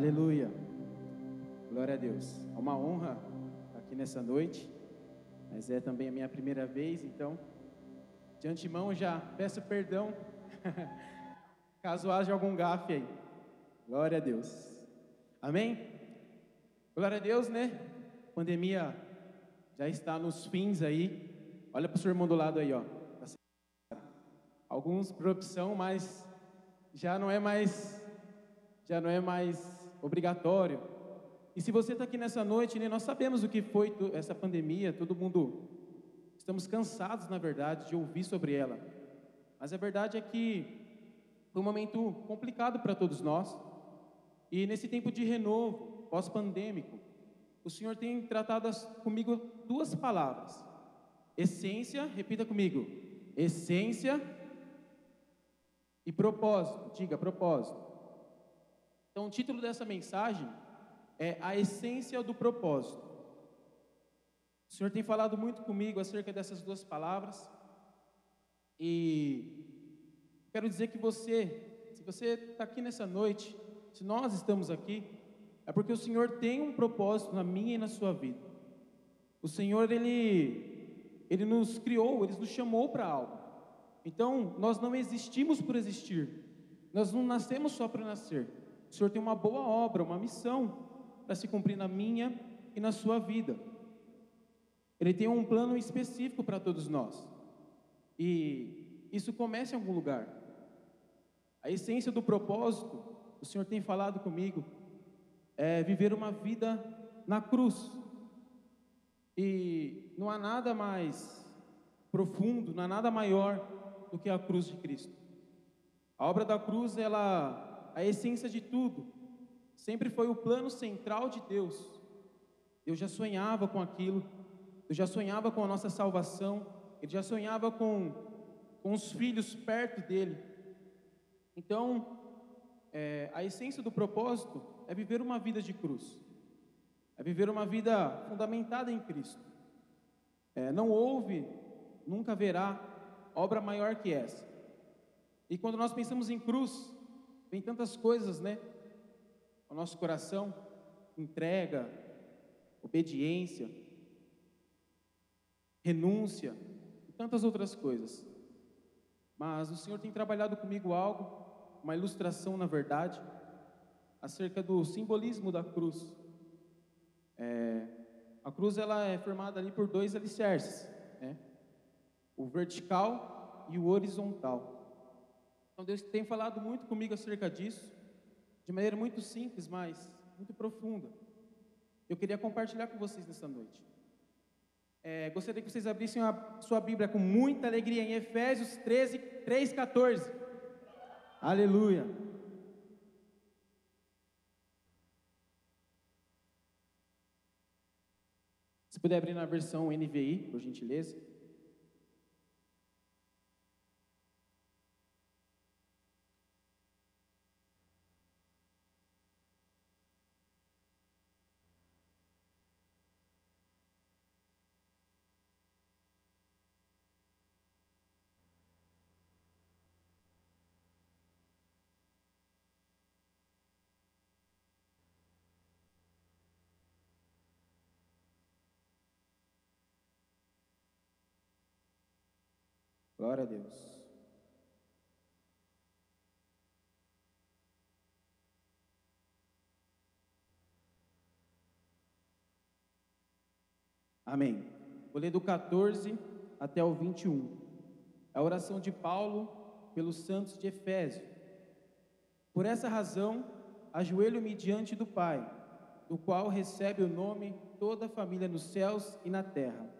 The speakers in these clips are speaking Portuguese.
Aleluia. Glória a Deus. É uma honra estar aqui nessa noite, mas é também a minha primeira vez, então, de antemão já peço perdão caso haja algum gafe aí. Glória a Deus. Amém? Glória a Deus, né? A pandemia já está nos fins aí. Olha para o seu irmão do lado aí, ó. Alguns por opção, mas já não é mais já não é mais obrigatório. E se você está aqui nessa noite, né, nós sabemos o que foi essa pandemia, todo mundo estamos cansados, na verdade, de ouvir sobre ela. Mas a verdade é que foi um momento complicado para todos nós. E nesse tempo de renovo, pós-pandêmico, o Senhor tem tratado comigo duas palavras: essência, repita comigo, essência e propósito. Diga, propósito. Então, o título dessa mensagem é A Essência do Propósito. O Senhor tem falado muito comigo acerca dessas duas palavras. E quero dizer que você, se você está aqui nessa noite, se nós estamos aqui, é porque o Senhor tem um propósito na minha e na sua vida. O Senhor, Ele, Ele nos criou, Ele nos chamou para algo. Então, nós não existimos por existir. Nós não nascemos só para nascer. O Senhor tem uma boa obra, uma missão para se cumprir na minha e na sua vida. Ele tem um plano específico para todos nós. E isso começa em algum lugar. A essência do propósito, o Senhor tem falado comigo, é viver uma vida na cruz. E não há nada mais profundo, não há nada maior do que a cruz de Cristo. A obra da cruz, ela a essência de tudo, sempre foi o plano central de Deus. Eu já sonhava com aquilo, eu já sonhava com a nossa salvação, ele já sonhava com, com os filhos perto dele. Então, é, a essência do propósito é viver uma vida de cruz, é viver uma vida fundamentada em Cristo. É, não houve, nunca haverá obra maior que essa. E quando nós pensamos em cruz, Vem tantas coisas, né? O nosso coração, entrega, obediência, renúncia e tantas outras coisas. Mas o Senhor tem trabalhado comigo algo, uma ilustração, na verdade, acerca do simbolismo da cruz. É, a cruz ela é formada ali por dois alicerces, né? o vertical e o horizontal. Então Deus tem falado muito comigo acerca disso, de maneira muito simples, mas muito profunda. Eu queria compartilhar com vocês nessa noite. É, gostaria que vocês abrissem a sua Bíblia com muita alegria em Efésios 13, 3, 14. Aleluia. Se puder abrir na versão NVI, por gentileza. Glória a Deus. Amém. Vou ler do 14 até o 21. A oração de Paulo pelos santos de Efésio. Por essa razão, ajoelho-me diante do Pai, do qual recebe o nome toda a família nos céus e na terra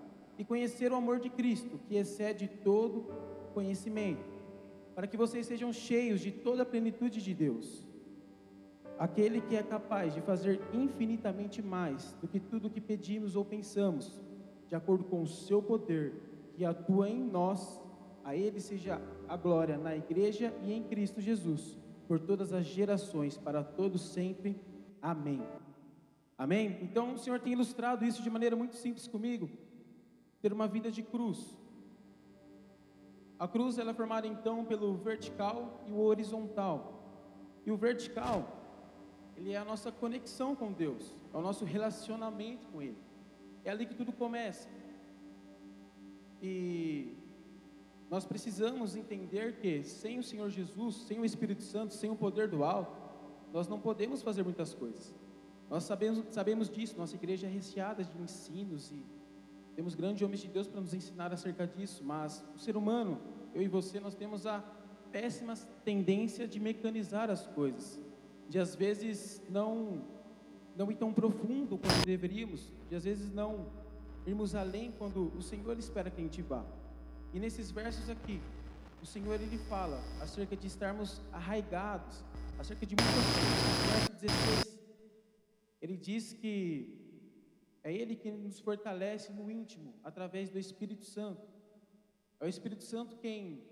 e conhecer o amor de Cristo, que excede todo conhecimento, para que vocês sejam cheios de toda a plenitude de Deus. aquele que é capaz de fazer infinitamente mais do que tudo que pedimos ou pensamos, de acordo com o seu poder que atua em nós, a ele seja a glória na igreja e em Cristo Jesus, por todas as gerações, para todos sempre. Amém. Amém? Então o Senhor tem ilustrado isso de maneira muito simples comigo. Ter uma vida de cruz. A cruz ela é formada então pelo vertical e o horizontal. E o vertical, ele é a nossa conexão com Deus, é o nosso relacionamento com Ele. É ali que tudo começa. E nós precisamos entender que sem o Senhor Jesus, sem o Espírito Santo, sem o poder do alto, nós não podemos fazer muitas coisas. Nós sabemos, sabemos disso, nossa igreja é recheada de ensinos e temos grandes homens de Deus para nos ensinar acerca disso, mas o ser humano, eu e você, nós temos a péssima tendência de mecanizar as coisas, de às vezes não não ir tão profundo quanto deveríamos, de às vezes não irmos além quando o Senhor espera que a gente vá. E nesses versos aqui, o Senhor ele fala acerca de estarmos arraigados, acerca de muitas coisas. No verso 16, ele diz que é Ele que nos fortalece no íntimo, através do Espírito Santo. É o Espírito Santo quem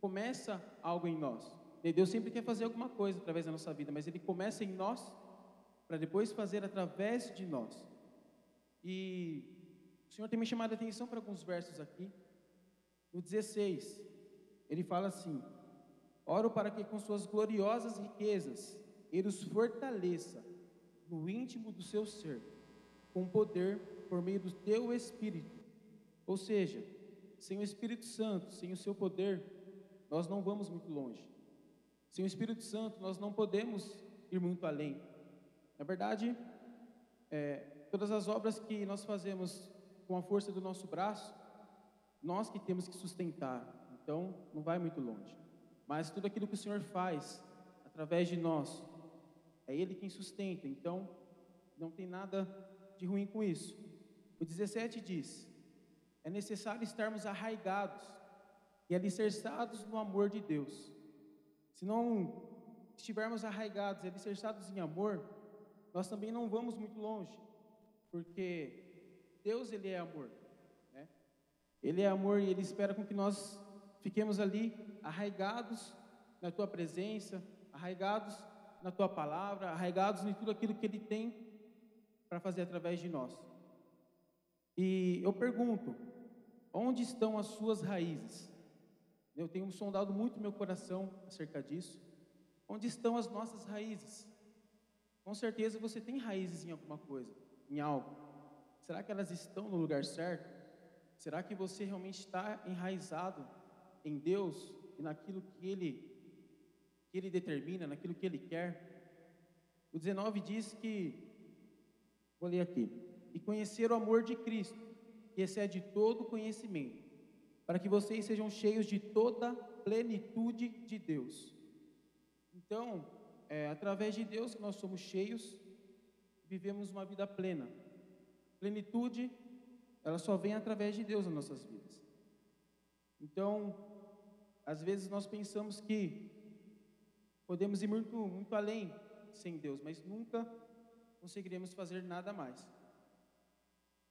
começa algo em nós. Deus sempre quer fazer alguma coisa através da nossa vida, mas Ele começa em nós para depois fazer através de nós. E o Senhor tem me chamado a atenção para alguns versos aqui. No 16, ele fala assim: Oro para que com suas gloriosas riquezas ele os fortaleça no íntimo do seu ser com poder por meio do teu Espírito. Ou seja, sem o Espírito Santo, sem o seu poder, nós não vamos muito longe. Sem o Espírito Santo, nós não podemos ir muito além. Na verdade, é, todas as obras que nós fazemos com a força do nosso braço, nós que temos que sustentar. Então, não vai muito longe. Mas tudo aquilo que o Senhor faz através de nós, é Ele quem sustenta. Então, não tem nada de ruim com isso. O 17 diz: é necessário estarmos arraigados e alicerçados no amor de Deus. Se não estivermos arraigados e alicerçados em amor, nós também não vamos muito longe, porque Deus ele é amor, né? Ele é amor e ele espera com que nós fiquemos ali arraigados na tua presença, arraigados na tua palavra, arraigados em tudo aquilo que ele tem para fazer através de nós. E eu pergunto: onde estão as suas raízes? Eu tenho sondado muito meu coração acerca disso. Onde estão as nossas raízes? Com certeza você tem raízes em alguma coisa, em algo. Será que elas estão no lugar certo? Será que você realmente está enraizado em Deus e naquilo que Ele, que Ele determina, naquilo que Ele quer? O 19 diz que Vou ler aqui. E conhecer o amor de Cristo, que excede todo conhecimento, para que vocês sejam cheios de toda plenitude de Deus. Então, é através de Deus que nós somos cheios, vivemos uma vida plena. Plenitude, ela só vem através de Deus nas nossas vidas. Então, às vezes nós pensamos que podemos ir muito, muito além sem Deus, mas nunca conseguiremos fazer nada mais.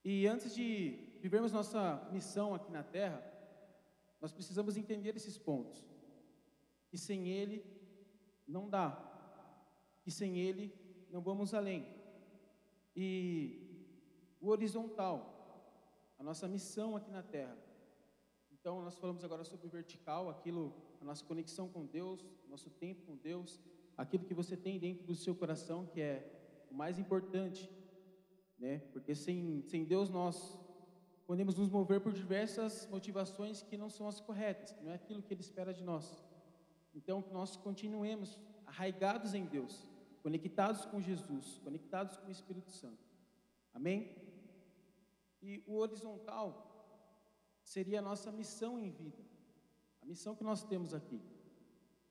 E antes de vivermos nossa missão aqui na terra, nós precisamos entender esses pontos. Que sem Ele não dá, que sem Ele não vamos além. E o horizontal, a nossa missão aqui na terra. Então, nós falamos agora sobre o vertical, aquilo, a nossa conexão com Deus, nosso tempo com Deus, aquilo que você tem dentro do seu coração, que é o mais importante, né? Porque sem, sem Deus nós podemos nos mover por diversas motivações que não são as corretas, que não é aquilo que Ele espera de nós. Então, que nós continuemos arraigados em Deus, conectados com Jesus, conectados com o Espírito Santo. Amém? E o horizontal seria a nossa missão em vida, a missão que nós temos aqui.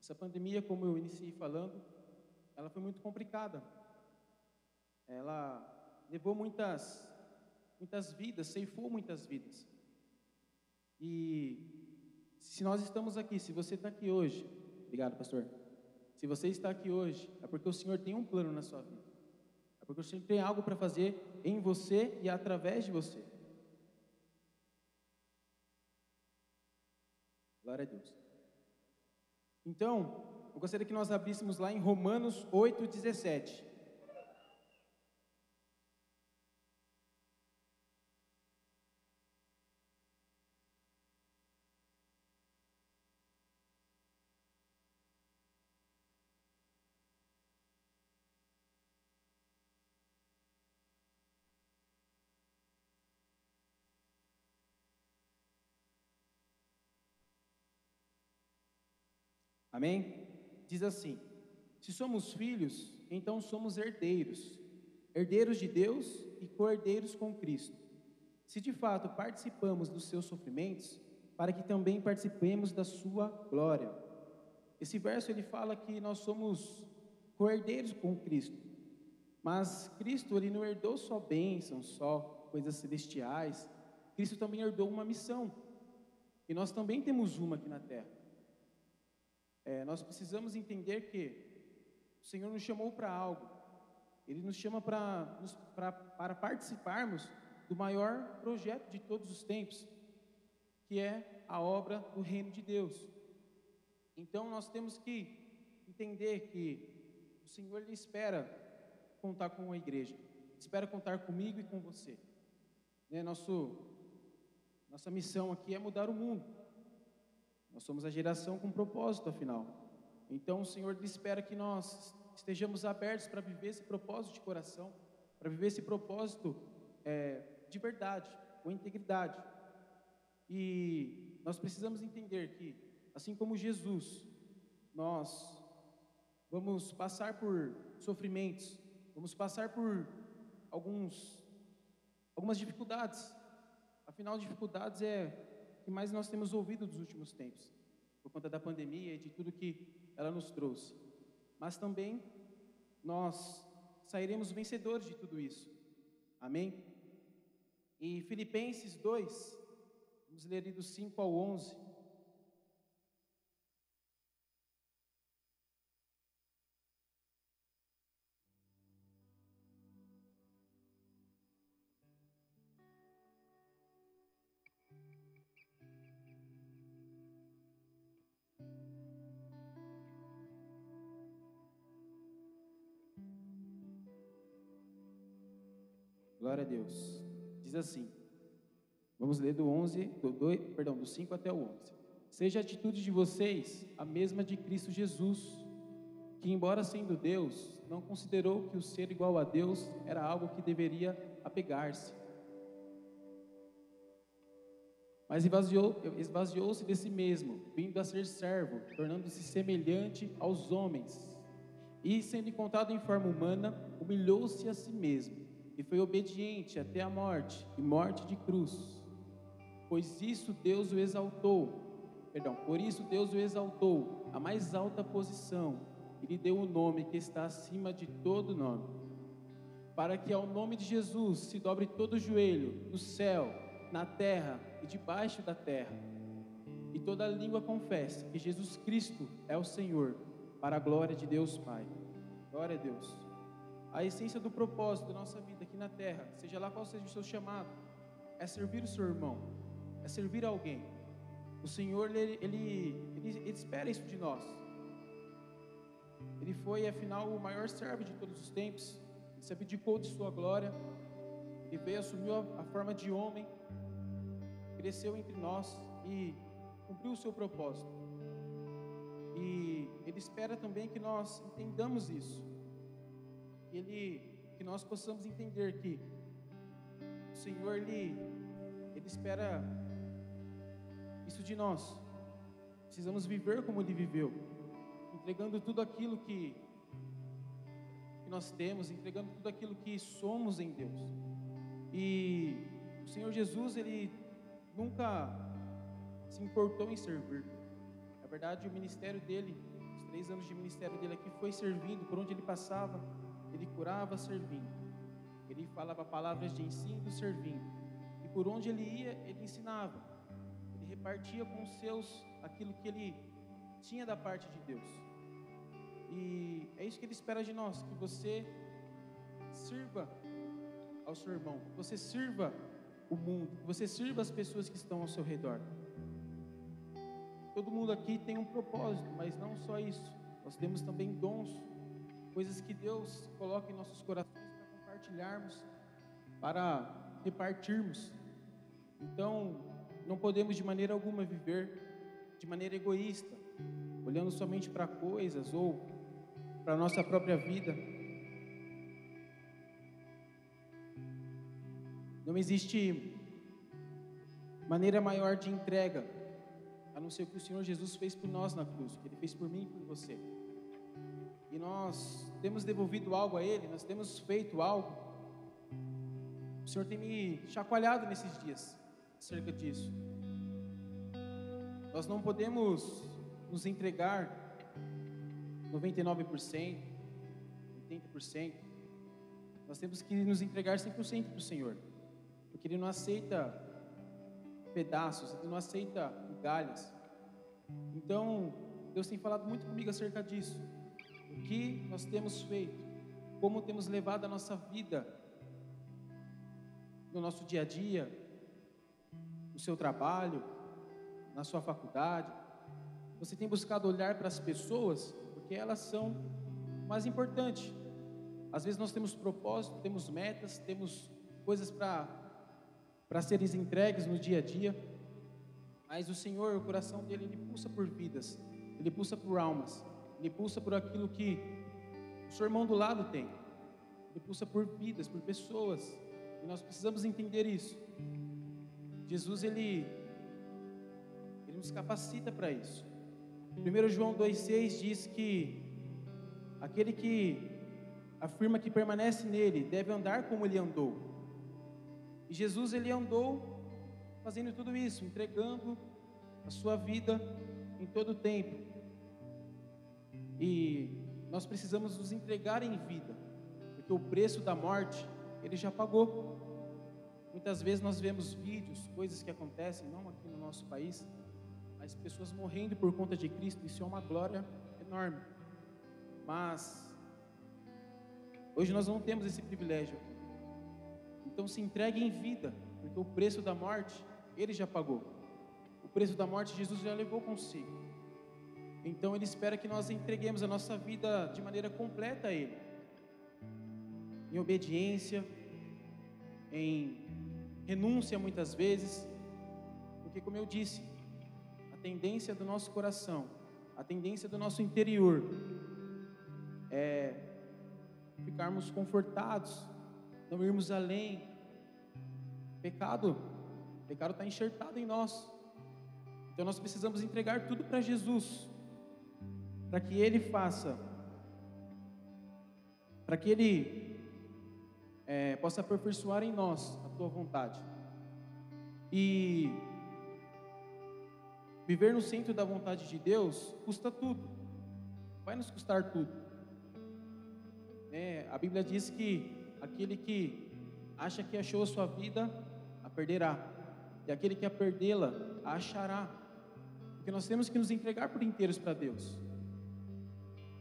Essa pandemia, como eu iniciei falando, ela foi muito complicada ela levou muitas, muitas vidas, ceifou muitas vidas. E se nós estamos aqui, se você está aqui hoje, obrigado, pastor. Se você está aqui hoje, é porque o Senhor tem um plano na sua vida. É porque o Senhor tem algo para fazer em você e através de você. Glória a Deus. Então, eu gostaria que nós abríssemos lá em Romanos 8, 17. Amém? Diz assim: Se somos filhos, então somos herdeiros, herdeiros de Deus e co-herdeiros com Cristo. Se de fato participamos dos seus sofrimentos, para que também participemos da sua glória. Esse verso ele fala que nós somos co-herdeiros com Cristo. Mas Cristo ele não herdou só bênçãos, só coisas celestiais. Cristo também herdou uma missão. E nós também temos uma aqui na terra. É, nós precisamos entender que o Senhor nos chamou para algo. Ele nos chama para, participarmos do maior projeto de todos os tempos, que é a obra do reino de Deus. Então nós temos que entender que o Senhor ele espera contar com a igreja, espera contar comigo e com você. Né? Nosso, nossa missão aqui é mudar o mundo. Nós somos a geração com propósito, afinal. Então, o Senhor espera que nós estejamos abertos para viver esse propósito de coração, para viver esse propósito é, de verdade, com integridade. E nós precisamos entender que, assim como Jesus, nós vamos passar por sofrimentos, vamos passar por alguns, algumas dificuldades. Afinal, dificuldades é que mais nós temos ouvido dos últimos tempos, por conta da pandemia e de tudo que ela nos trouxe. Mas também nós sairemos vencedores de tudo isso. Amém? E Filipenses 2, vamos ler do 5 ao 11. Glória a Deus. Diz assim. Vamos ler do 11, do 2, perdão, do 5 até o 11. Seja a atitude de vocês a mesma de Cristo Jesus, que embora sendo Deus, não considerou que o ser igual a Deus era algo que deveria apegar-se. Mas esvaziou-se esvaziou de si mesmo, vindo a ser servo, tornando-se semelhante aos homens. E, sendo encontrado em forma humana, humilhou-se a si mesmo e foi obediente até a morte e morte de cruz. Pois isso Deus o exaltou, perdão, por isso Deus o exaltou à mais alta posição e lhe deu o um nome que está acima de todo nome, para que ao nome de Jesus se dobre todo o joelho no céu, na terra e debaixo da terra, e toda língua confesse que Jesus Cristo é o Senhor, para a glória de Deus Pai. Glória a Deus. A essência do propósito da nossa vida aqui na terra, seja lá qual seja o seu chamado, é servir o seu irmão, é servir alguém. O Senhor, ele, ele, ele, ele espera isso de nós. Ele foi, afinal, o maior servo de todos os tempos. Ele se abdicou de sua glória. Ele veio, assumiu a, a forma de homem, cresceu entre nós e cumpriu o seu propósito. E Ele espera também que nós entendamos isso ele que nós possamos entender que o Senhor ele ele espera isso de nós. Precisamos viver como ele viveu, entregando tudo aquilo que que nós temos, entregando tudo aquilo que somos em Deus. E o Senhor Jesus, ele nunca se importou em servir. Na verdade, o ministério dele, os três anos de ministério dele aqui, foi servindo por onde ele passava ele curava servindo. Ele falava palavras de ensino servindo. E por onde ele ia, ele ensinava. Ele repartia com os seus aquilo que ele tinha da parte de Deus. E é isso que Ele espera de nós, que você sirva ao seu irmão, que você sirva o mundo, que você sirva as pessoas que estão ao seu redor. Todo mundo aqui tem um propósito, mas não só isso. Nós temos também dons, coisas que Deus coloca em nossos corações para compartilharmos, para repartirmos. Então, não podemos de maneira alguma viver de maneira egoísta, olhando somente para coisas ou para a nossa própria vida. Não existe maneira maior de entrega, a não ser o que o Senhor Jesus fez por nós na cruz, o que Ele fez por mim e por você. Nós temos devolvido algo a Ele, nós temos feito algo. O Senhor tem me chacoalhado nesses dias acerca disso. Nós não podemos nos entregar 99%, 80%. Nós temos que nos entregar 100% para o Senhor, porque Ele não aceita pedaços, Ele não aceita migalhas. Então, Deus tem falado muito comigo acerca disso. O que nós temos feito, como temos levado a nossa vida no nosso dia a dia, no seu trabalho, na sua faculdade. Você tem buscado olhar para as pessoas, porque elas são mais importantes. Às vezes nós temos propósito, temos metas, temos coisas para para serem entregues no dia a dia, mas o Senhor, o coração dele, ele pulsa por vidas, ele pulsa por almas, ele pulsa por aquilo que o seu irmão do lado tem, ele pulsa por vidas, por pessoas, e nós precisamos entender isso. Jesus ele ele nos capacita para isso. 1 João 2,6 diz que aquele que afirma que permanece nele deve andar como ele andou. E Jesus ele andou fazendo tudo isso, entregando a sua vida em todo o tempo. E nós precisamos nos entregar em vida, porque o preço da morte ele já pagou. Muitas vezes nós vemos vídeos, coisas que acontecem, não aqui no nosso país, mas pessoas morrendo por conta de Cristo, isso é uma glória enorme. Mas hoje nós não temos esse privilégio. Então se entregue em vida, porque o preço da morte ele já pagou. O preço da morte Jesus já levou consigo. Então ele espera que nós entreguemos a nossa vida de maneira completa a ele. Em obediência, em renúncia muitas vezes, porque como eu disse, a tendência do nosso coração, a tendência do nosso interior é ficarmos confortados, não irmos além. Pecado, pecado está enxertado em nós. Então nós precisamos entregar tudo para Jesus, para que Ele faça, para que Ele é, possa aperfeiçoar em nós tua vontade. E viver no centro da vontade de Deus custa tudo, vai nos custar tudo. É, a Bíblia diz que aquele que acha que achou a sua vida, a perderá, e aquele que a perdê-la, a achará. Porque nós temos que nos entregar por inteiros para Deus,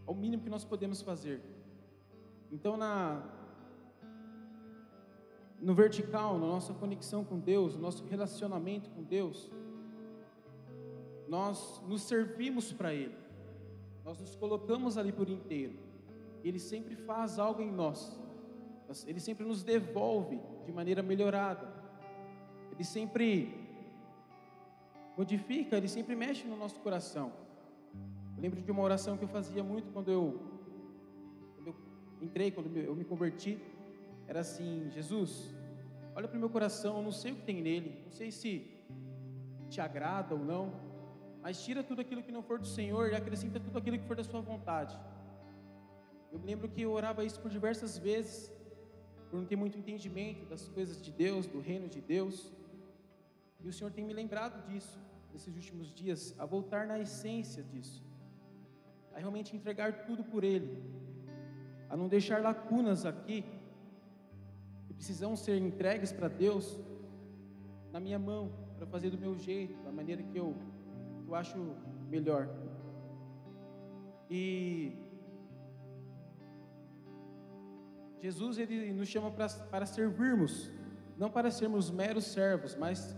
é o mínimo que nós podemos fazer. Então, na, no vertical, na nossa conexão com Deus, no nosso relacionamento com Deus, nós nos servimos para Ele, nós nos colocamos ali por inteiro, Ele sempre faz algo em nós, Ele sempre nos devolve de maneira melhorada, Ele sempre modifica, Ele sempre mexe no nosso coração. Eu lembro de uma oração que eu fazia muito quando eu, quando eu entrei, quando eu me converti. Era assim: Jesus, olha para o meu coração, eu não sei o que tem nele, não sei se te agrada ou não, mas tira tudo aquilo que não for do Senhor e acrescenta tudo aquilo que for da Sua vontade. Eu me lembro que eu orava isso por diversas vezes, por não ter muito entendimento das coisas de Deus, do reino de Deus, e o Senhor tem me lembrado disso nesses últimos dias, a voltar na essência disso, a realmente entregar tudo por Ele, a não deixar lacunas aqui que precisam ser entregues para Deus na minha mão, para fazer do meu jeito, da maneira que eu, que eu acho melhor. E Jesus ele nos chama pra, para servirmos, não para sermos meros servos, mas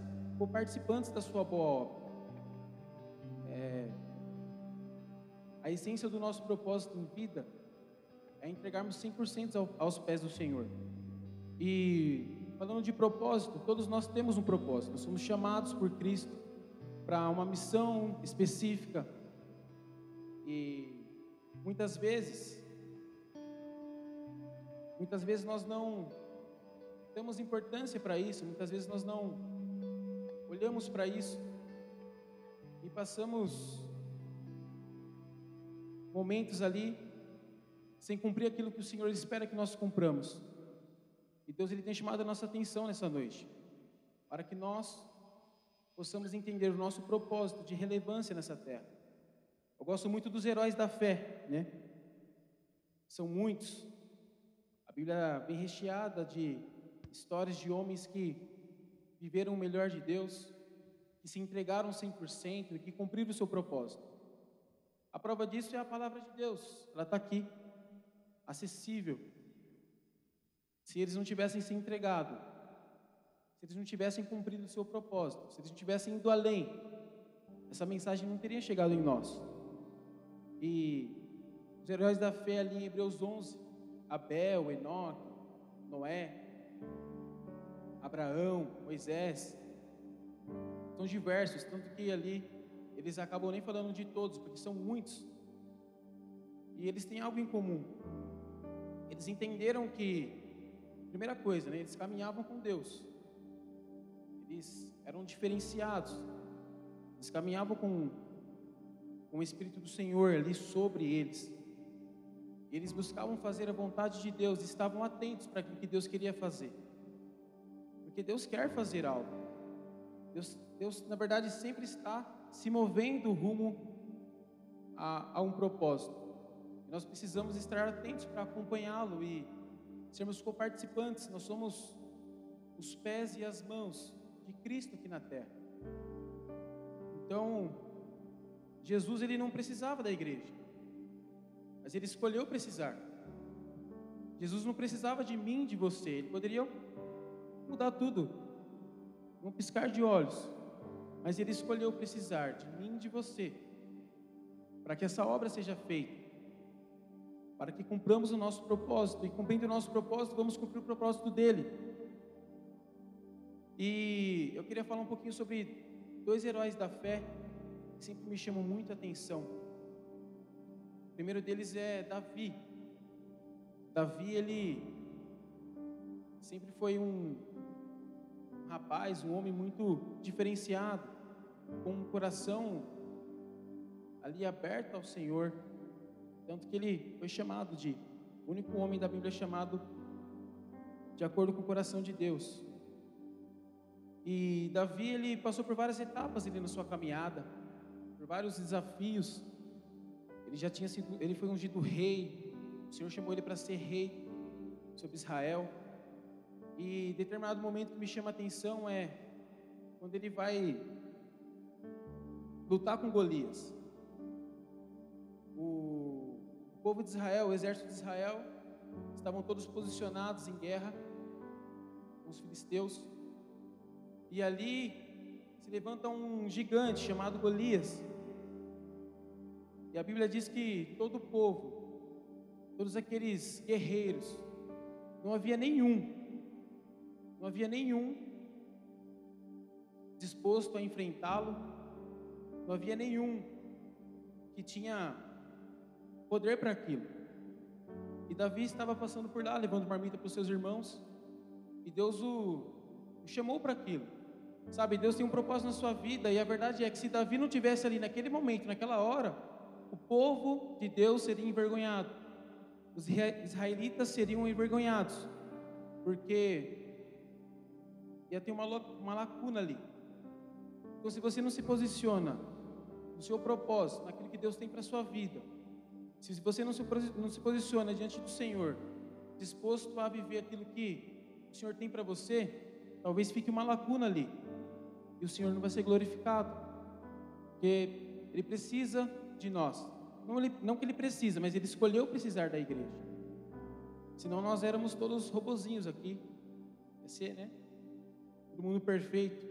participantes da sua boa obra. A essência do nosso propósito em vida é entregarmos 100% ao, aos pés do Senhor. E falando de propósito, todos nós temos um propósito, nós somos chamados por Cristo para uma missão específica. E muitas vezes Muitas vezes nós não damos importância para isso, muitas vezes nós não olhamos para isso e passamos momentos ali sem cumprir aquilo que o Senhor espera que nós cumpramos. E Deus ele tem chamado a nossa atenção nessa noite, para que nós possamos entender o nosso propósito de relevância nessa terra. Eu gosto muito dos heróis da fé, né? São muitos, Bíblia bem recheada de histórias de homens que viveram o melhor de Deus, que se entregaram 100% e que cumpriram o seu propósito. A prova disso é a palavra de Deus, ela está aqui, acessível. Se eles não tivessem se entregado, se eles não tivessem cumprido o seu propósito, se eles não tivessem ido além, essa mensagem não teria chegado em nós. E os heróis da fé ali em Hebreus 11, Abel, Enoque, Noé, Abraão, Moisés. São diversos, tanto que ali eles acabam nem falando de todos, porque são muitos. E eles têm algo em comum. Eles entenderam que, primeira coisa, né, eles caminhavam com Deus. Eles eram diferenciados. Eles caminhavam com, com o Espírito do Senhor ali sobre eles. Eles buscavam fazer a vontade de Deus, estavam atentos para o que Deus queria fazer. Porque Deus quer fazer algo. Deus, Deus na verdade, sempre está se movendo rumo a, a um propósito. Nós precisamos estar atentos para acompanhá-lo e sermos coparticipantes. Nós somos os pés e as mãos de Cristo aqui na terra. Então, Jesus ele não precisava da igreja mas ele escolheu precisar. Jesus não precisava de mim, de você, ele poderia mudar tudo, num piscar de olhos, mas ele escolheu precisar de mim, de você, para que essa obra seja feita, para que cumpramos o nosso propósito, e cumprindo o nosso propósito, vamos cumprir o propósito dele. E eu queria falar um pouquinho sobre dois heróis da fé que sempre me chamam muito a atenção primeiro deles é Davi. Davi, ele sempre foi um rapaz, um homem muito diferenciado, com um coração ali aberto ao Senhor. Tanto que ele foi chamado de o único homem da Bíblia chamado de acordo com o coração de Deus. E Davi ele passou por várias etapas ali na sua caminhada, por vários desafios. Ele já tinha sido, ele foi ungido rei. O Senhor chamou ele para ser rei sobre Israel. E determinado momento que me chama a atenção é quando ele vai lutar com Golias. O povo de Israel, o exército de Israel, estavam todos posicionados em guerra com os filisteus. E ali se levanta um gigante chamado Golias. E a Bíblia diz que todo o povo, todos aqueles guerreiros, não havia nenhum, não havia nenhum disposto a enfrentá-lo, não havia nenhum que tinha poder para aquilo. E Davi estava passando por lá, levando marmita para os seus irmãos, e Deus o, o chamou para aquilo. Sabe, Deus tem um propósito na sua vida, e a verdade é que se Davi não tivesse ali naquele momento, naquela hora, o povo de Deus seria envergonhado, os israelitas seriam envergonhados, porque ia ter uma, uma lacuna ali. Então, se você não se posiciona no seu propósito, naquilo que Deus tem para a sua vida, se você não se, não se posiciona diante do Senhor, disposto a viver aquilo que o Senhor tem para você, talvez fique uma lacuna ali, e o Senhor não vai ser glorificado, porque Ele precisa de nós. Não, ele, não que ele precisa, mas ele escolheu precisar da igreja. Senão nós éramos todos robozinhos aqui. Ia ser, né? Todo mundo perfeito.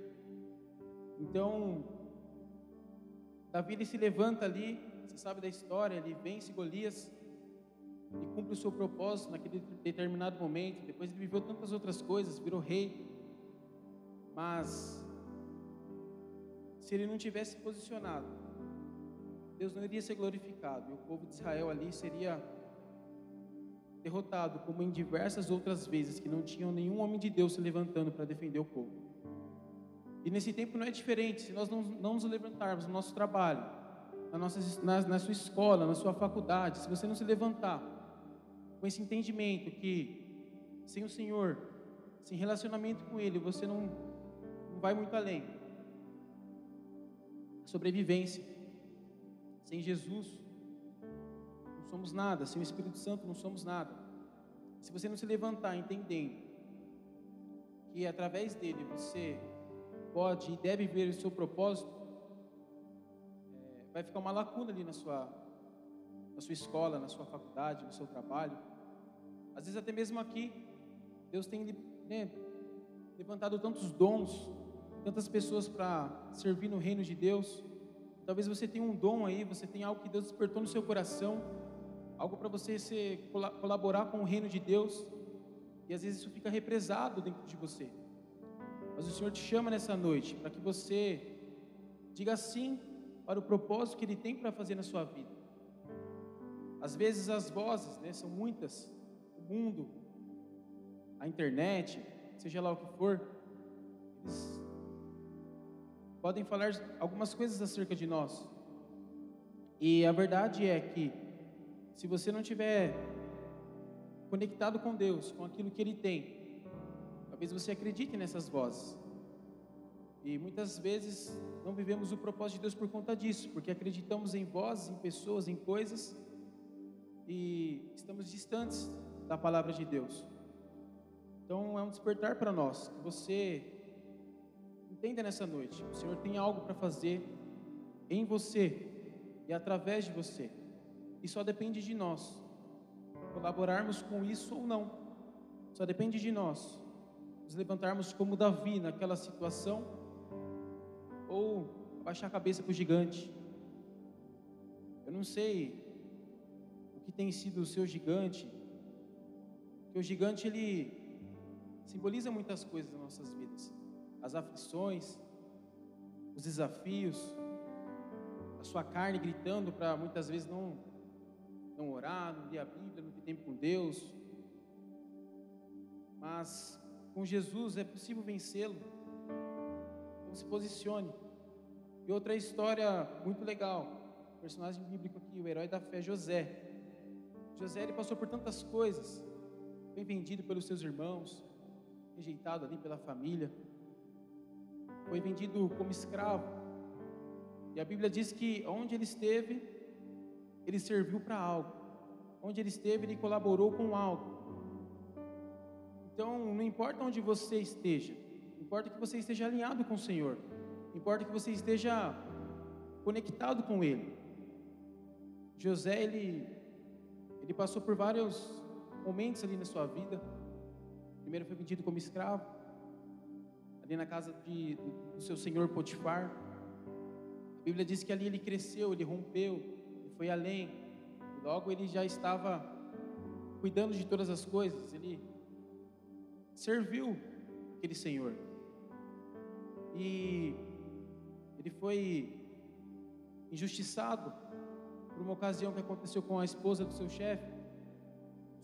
Então, Davi ele se levanta ali, você sabe da história, ele vence Golias e cumpre o seu propósito naquele determinado momento. Depois ele viveu tantas outras coisas, virou rei. Mas se ele não tivesse posicionado, Deus não iria ser glorificado e o povo de Israel ali seria derrotado, como em diversas outras vezes que não tinham nenhum homem de Deus se levantando para defender o povo. E nesse tempo não é diferente, se nós não, não nos levantarmos no nosso trabalho, na, nossa, na, na sua escola, na sua faculdade, se você não se levantar com esse entendimento que sem o Senhor, sem relacionamento com Ele, você não, não vai muito além. Sobrevivência. Sem Jesus, somos nada. Sem o Espírito Santo, não somos nada. Se você não se levantar entendendo que através dele você pode e deve ver o seu propósito, é, vai ficar uma lacuna ali na sua, na sua escola, na sua faculdade, no seu trabalho. Às vezes até mesmo aqui, Deus tem né, levantado tantos dons, tantas pessoas para servir no reino de Deus. Talvez você tenha um dom aí, você tem algo que Deus despertou no seu coração, algo para você ser, colaborar com o reino de Deus, e às vezes isso fica represado dentro de você. Mas o Senhor te chama nessa noite para que você diga sim para o propósito que Ele tem para fazer na sua vida. Às vezes as vozes, né, são muitas, mundo, a internet, seja lá o que for, eles podem falar algumas coisas acerca de nós. E a verdade é que, se você não tiver conectado com Deus, com aquilo que Ele tem, talvez você acredite nessas vozes. E muitas vezes não vivemos o propósito de Deus por conta disso, porque acreditamos em vozes, em pessoas, em coisas e estamos distantes da palavra de Deus. Então é um despertar para nós, que você entenda nessa noite, o Senhor tem algo para fazer em você e através de você. E só depende de nós colaborarmos com isso ou não. Só depende de nós nos levantarmos como Davi naquela situação ou baixar a cabeça para o gigante. Eu não sei o que tem sido o seu gigante, porque o gigante ele simboliza muitas coisas nas nossas vidas. As aflições, os desafios, a sua carne gritando para muitas vezes não não orar, não ler a Bíblia, não ter tempo com Deus. Mas com Jesus é possível vencê-lo. Então se posicione. E outra história muito legal, personagem bíblico aqui, o herói da fé José. José ele passou por tantas coisas, foi vendido pelos seus irmãos, rejeitado ali pela família, foi vendido como escravo. E a Bíblia diz que onde ele esteve, ele serviu para algo. Onde ele esteve, ele colaborou com algo. Então, não importa onde você esteja, importa que você esteja alinhado com o Senhor, importa que você esteja conectado com Ele. José, ele, ele passou por vários momentos ali na sua vida. Primeiro foi vendido como escravo, ali na casa de, do, seu senhor Potifar. A Bíblia diz que ali ele cresceu, ele rompeu, foi além. Logo ele já estava cuidando de todas as coisas, ele serviu aquele senhor. E ele foi injustiçado por uma ocasião que aconteceu com a esposa do seu chefe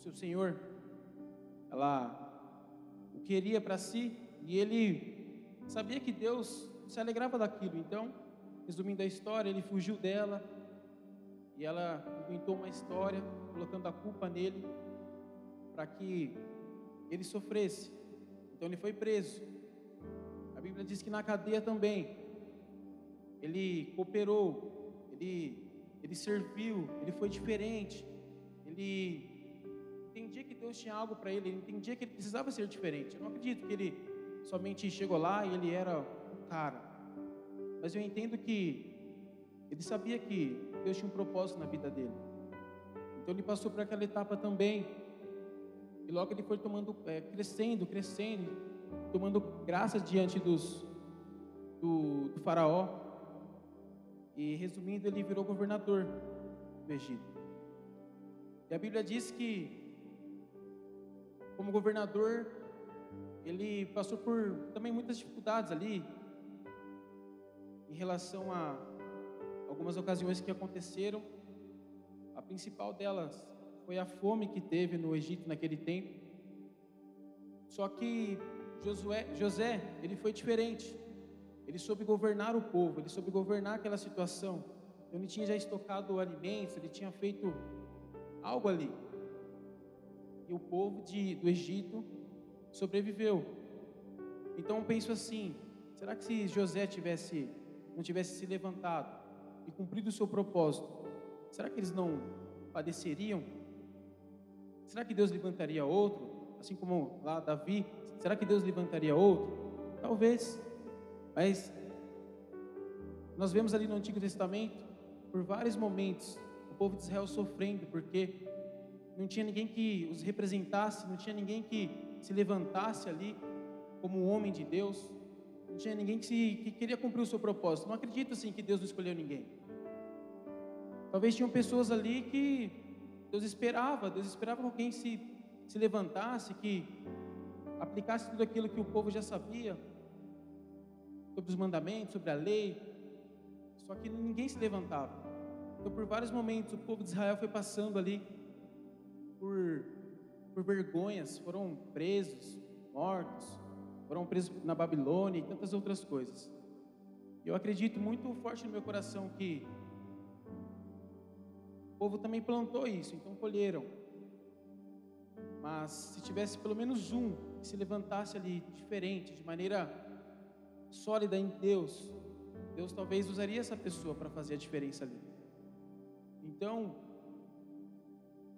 seu senhor, ela o queria para si e ele sabia que Deus se alegrava daquilo. Então, resumindo a história, ele fugiu dela e ela inventou uma história colocando a culpa nele para que ele sofresse. Então ele foi preso. A Bíblia diz que na cadeia também ele cooperou, ele ele serviu, ele foi diferente, ele entendia que Deus tinha algo para ele, ele entendia que ele precisava ser diferente. Eu não acredito que ele somente chegou lá e ele era o cara. Mas eu entendo que ele sabia que Deus tinha um propósito na vida dele. Então ele passou por aquela etapa também. E logo ele foi tomando, é, crescendo, crescendo, tomando graça diante dos, do, do faraó. E resumindo, ele virou governador do Egito. E a Bíblia diz que, como governador, ele passou por também muitas dificuldades ali, em relação a algumas ocasiões que aconteceram. A principal delas foi a fome que teve no Egito naquele tempo. Só que Josué, José, ele foi diferente. Ele soube governar o povo, ele soube governar aquela situação. Ele tinha já estocado alimentos, ele tinha feito algo ali. E o povo de, do Egito sobreviveu. Então eu penso assim: será que se José tivesse não tivesse se levantado e cumprido o seu propósito, será que eles não padeceriam? Será que Deus levantaria outro? Assim como lá Davi, será que Deus levantaria outro? Talvez. Mas nós vemos ali no Antigo Testamento, por vários momentos, o povo de Israel sofrendo, porque não tinha ninguém que os representasse, não tinha ninguém que se levantasse ali como um homem de Deus, não tinha ninguém que, se, que queria cumprir o seu propósito. Não acredito assim que Deus não escolheu ninguém. Talvez tinham pessoas ali que Deus esperava, Deus esperava que alguém se, se levantasse, que aplicasse tudo aquilo que o povo já sabia sobre os mandamentos, sobre a lei. Só que ninguém se levantava. Então, por vários momentos, o povo de Israel foi passando ali por, por vergonhas, foram presos, mortos, foram presos na Babilônia e tantas outras coisas. Eu acredito muito forte no meu coração que o povo também plantou isso, então colheram. Mas se tivesse pelo menos um que se levantasse ali diferente, de maneira sólida em Deus, Deus talvez usaria essa pessoa para fazer a diferença ali. Então,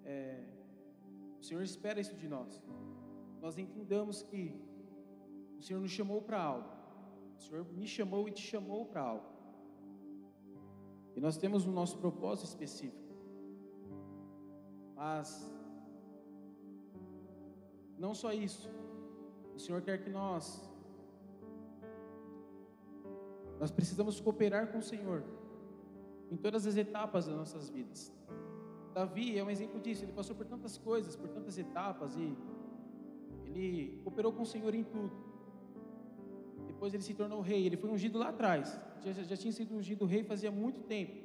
é, o Senhor espera isso de nós. Nós entendamos que o Senhor nos chamou para algo. O Senhor me chamou e te chamou para algo. E nós temos o nosso propósito específico. Mas não só isso. O Senhor quer que nós nós precisamos cooperar com o Senhor em todas as etapas das nossas vidas. Davi é um exemplo disso, ele passou por tantas coisas, por tantas etapas e ele cooperou com o Senhor em tudo. Depois ele se tornou rei. Ele foi ungido lá atrás. Já, já tinha sido ungido rei fazia muito tempo.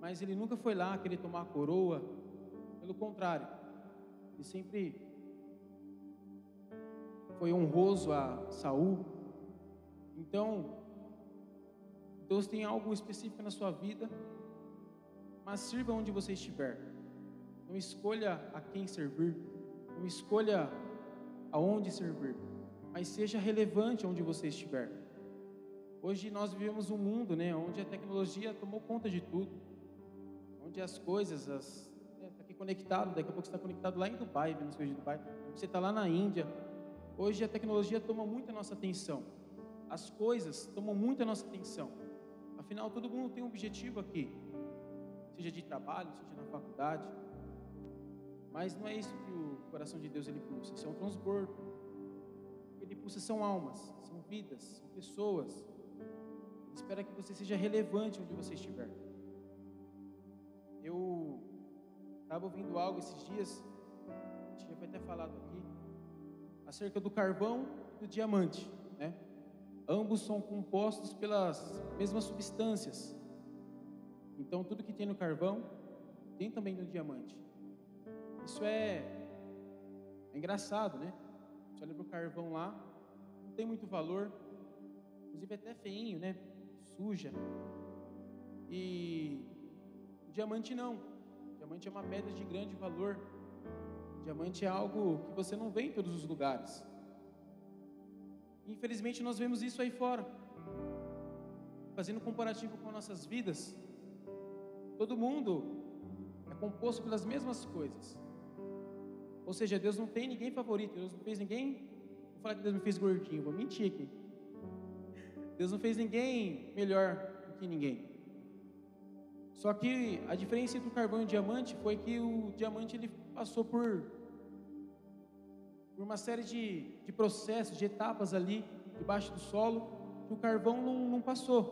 Mas ele nunca foi lá querer tomar a coroa. Pelo contrário, ele sempre foi honroso a Saul. Então, Deus tem algo específico na sua vida, mas sirva onde você estiver. Não escolha a quem servir, não escolha aonde servir mas seja relevante onde você estiver. Hoje nós vivemos um mundo, né, onde a tecnologia tomou conta de tudo, onde as coisas, as, né, tá aqui conectado, daqui a pouco você está conectado lá em Dubai, vendo as coisas de Dubai, você está lá na Índia. Hoje a tecnologia toma muito a nossa atenção, as coisas tomam muito a nossa atenção. Afinal, todo mundo tem um objetivo aqui, seja de trabalho, seja na faculdade. Mas não é isso que o coração de Deus ele pulsa, isso é um transbordo impulsa são almas, são vidas, são pessoas. Ele espera que você seja relevante onde você estiver. Eu estava ouvindo algo esses dias, já até falado aqui, acerca do carvão e do diamante, né? Ambos são compostos pelas mesmas substâncias. Então, tudo que tem no carvão tem também no diamante. Isso é, é engraçado, né? Você olha para o carvão lá, tem muito valor, inclusive até feinho, né? Suja. E diamante não. Diamante é uma pedra de grande valor. Diamante é algo que você não vê em todos os lugares. Infelizmente nós vemos isso aí fora. Fazendo comparativo com nossas vidas, todo mundo é composto pelas mesmas coisas. Ou seja, Deus não tem ninguém favorito, Deus não fez ninguém Vou falar que Deus me fez gordinho, vou mentir aqui. Deus não fez ninguém melhor do que ninguém. Só que a diferença entre o carvão e o diamante foi que o diamante ele passou por por uma série de, de processos, de etapas ali, debaixo do solo, que o carvão não, não passou.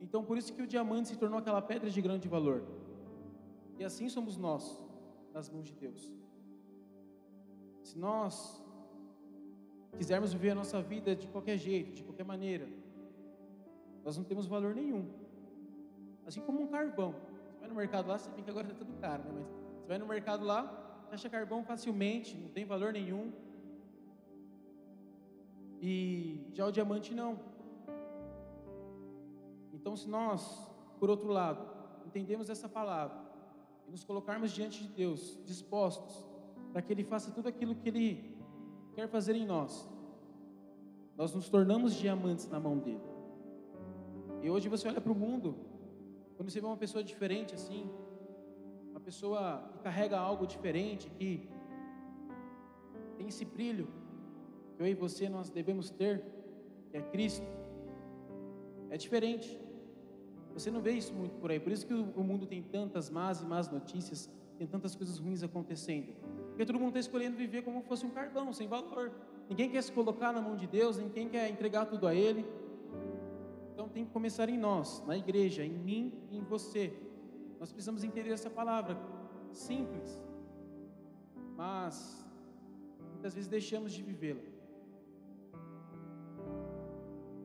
Então, por isso que o diamante se tornou aquela pedra de grande valor. E assim somos nós, nas mãos de Deus. Se nós quisermos viver a nossa vida de qualquer jeito, de qualquer maneira, nós não temos valor nenhum. Assim como um carvão. Você vai no mercado lá, você vê que agora está tudo caro, né? Mas você vai no mercado lá, acha carvão facilmente, não tem valor nenhum. E já o diamante não. Então, se nós, por outro lado, entendemos essa palavra e nos colocarmos diante de Deus, dispostos para que Ele faça tudo aquilo que Ele quer fazer em nós, nós nos tornamos diamantes na mão dele. E hoje você olha para o mundo, quando você vê uma pessoa diferente assim, uma pessoa que carrega algo diferente, que tem esse brilho que eu e você nós devemos ter, que é Cristo, é diferente. Você não vê isso muito por aí, por isso que o mundo tem tantas más e más notícias, tem tantas coisas ruins acontecendo. Porque todo mundo está escolhendo viver como se fosse um carvão, sem valor. Ninguém quer se colocar na mão de Deus, ninguém quer entregar tudo a Ele. Então tem que começar em nós, na igreja, em mim e em você. Nós precisamos entender essa palavra simples, mas muitas vezes deixamos de vivê-la.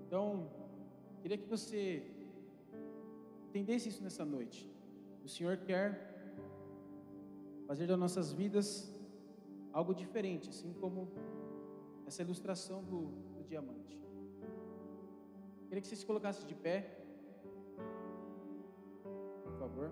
Então, queria que você entendesse isso nessa noite. O Senhor quer fazer das nossas vidas algo diferente, assim como essa ilustração do, do diamante. Queria que você se colocasse de pé, por favor.